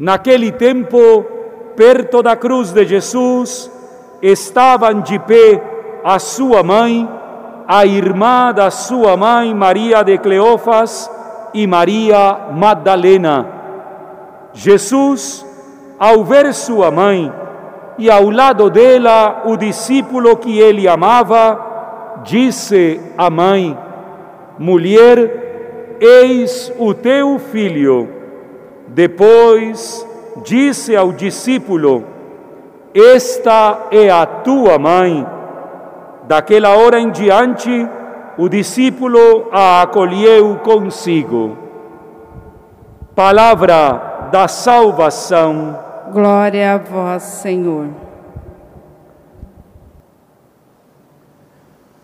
Naquele tempo, perto da cruz de Jesus, estavam de pé a sua mãe, a irmã da sua mãe, Maria de Cleofas, e Maria Magdalena. Jesus, ao ver sua mãe e ao lado dela o discípulo que ele amava, disse à mãe: Mulher, eis o teu filho. Depois disse ao discípulo: Esta é a tua mãe. Daquela hora em diante, o discípulo a acolheu consigo. Palavra da salvação. Glória a vós, Senhor.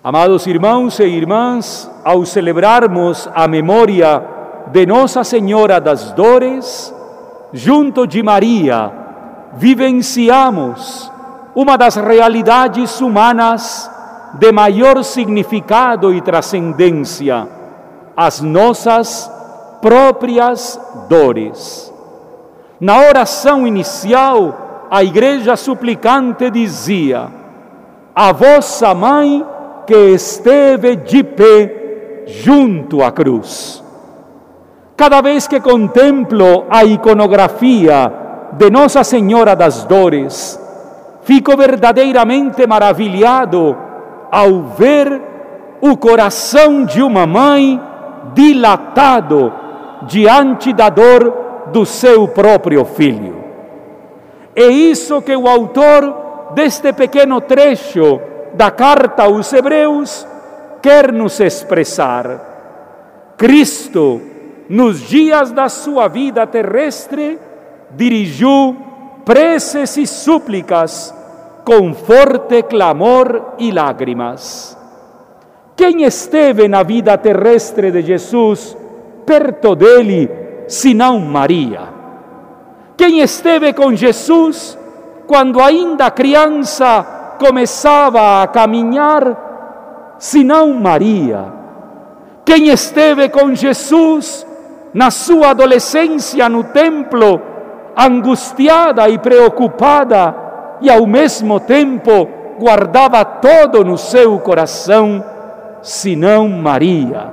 Amados irmãos e irmãs, ao celebrarmos a memória de Nossa Senhora das Dores, junto de Maria, vivenciamos uma das realidades humanas de maior significado e transcendência, as nossas próprias dores. Na oração inicial, a igreja suplicante dizia: A vossa mãe que esteve de pé junto à cruz. Cada vez que contemplo a iconografia de Nossa Senhora das Dores, fico verdadeiramente maravilhado ao ver o coração de uma mãe dilatado diante da dor do seu próprio filho. É isso que o autor deste pequeno trecho da carta aos Hebreus quer nos expressar. Cristo nos dias da sua vida terrestre, dirigiu preces e súplicas com forte clamor e lágrimas. Quem esteve na vida terrestre de Jesus perto dele, senão Maria? Quem esteve com Jesus quando ainda criança começava a caminhar, senão Maria? Quem esteve com Jesus na sua adolescência no templo, angustiada e preocupada, e ao mesmo tempo guardava todo no seu coração, senão Maria.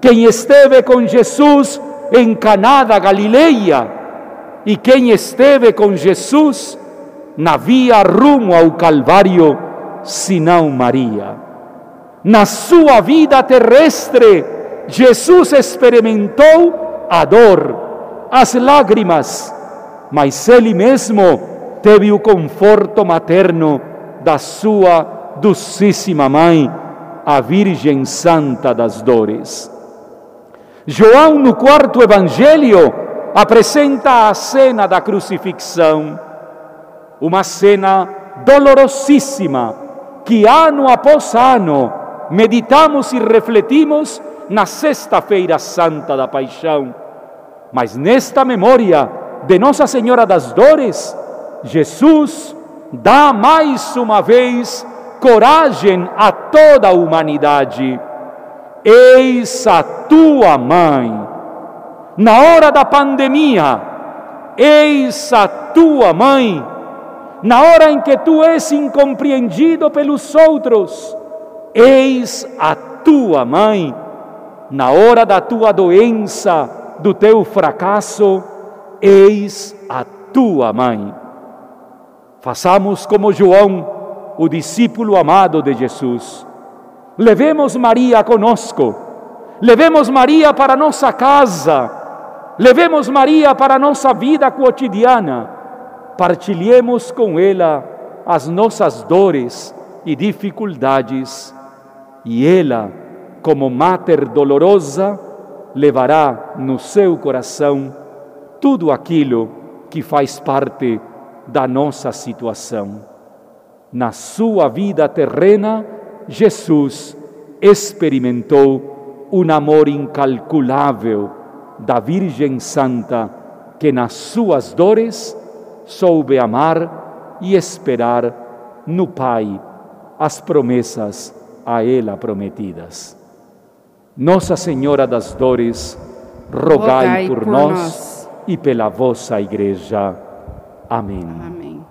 Quem esteve com Jesus em Caná da Galileia e quem esteve com Jesus na via rumo ao Calvário, senão Maria. Na sua vida terrestre, Jesus experimentou a dor, as lágrimas, mas ele mesmo teve o conforto materno da sua docíssima mãe, a Virgem Santa das Dores. João, no quarto evangelho, apresenta a cena da crucifixão, uma cena dolorosíssima que ano após ano meditamos e refletimos na Sexta-feira Santa da Paixão. Mas nesta memória de Nossa Senhora das Dores, Jesus dá mais uma vez coragem a toda a humanidade. Eis a tua mãe. Na hora da pandemia, eis a tua mãe. Na hora em que tu és incompreendido pelos outros, eis a tua mãe na hora da tua doença, do teu fracasso, eis a tua mãe. Façamos como João, o discípulo amado de Jesus. Levemos Maria conosco, levemos Maria para nossa casa, levemos Maria para nossa vida cotidiana, partilhemos com ela as nossas dores e dificuldades, e ela como Mater dolorosa, levará no seu coração tudo aquilo que faz parte da nossa situação. Na sua vida terrena, Jesus experimentou um amor incalculável da Virgem Santa, que nas suas dores soube amar e esperar no Pai as promessas a ela prometidas. Nossa Senhora das Dores, rogai, rogai por, por nós. nós. e pela vossa Igreja. Amém. Amém.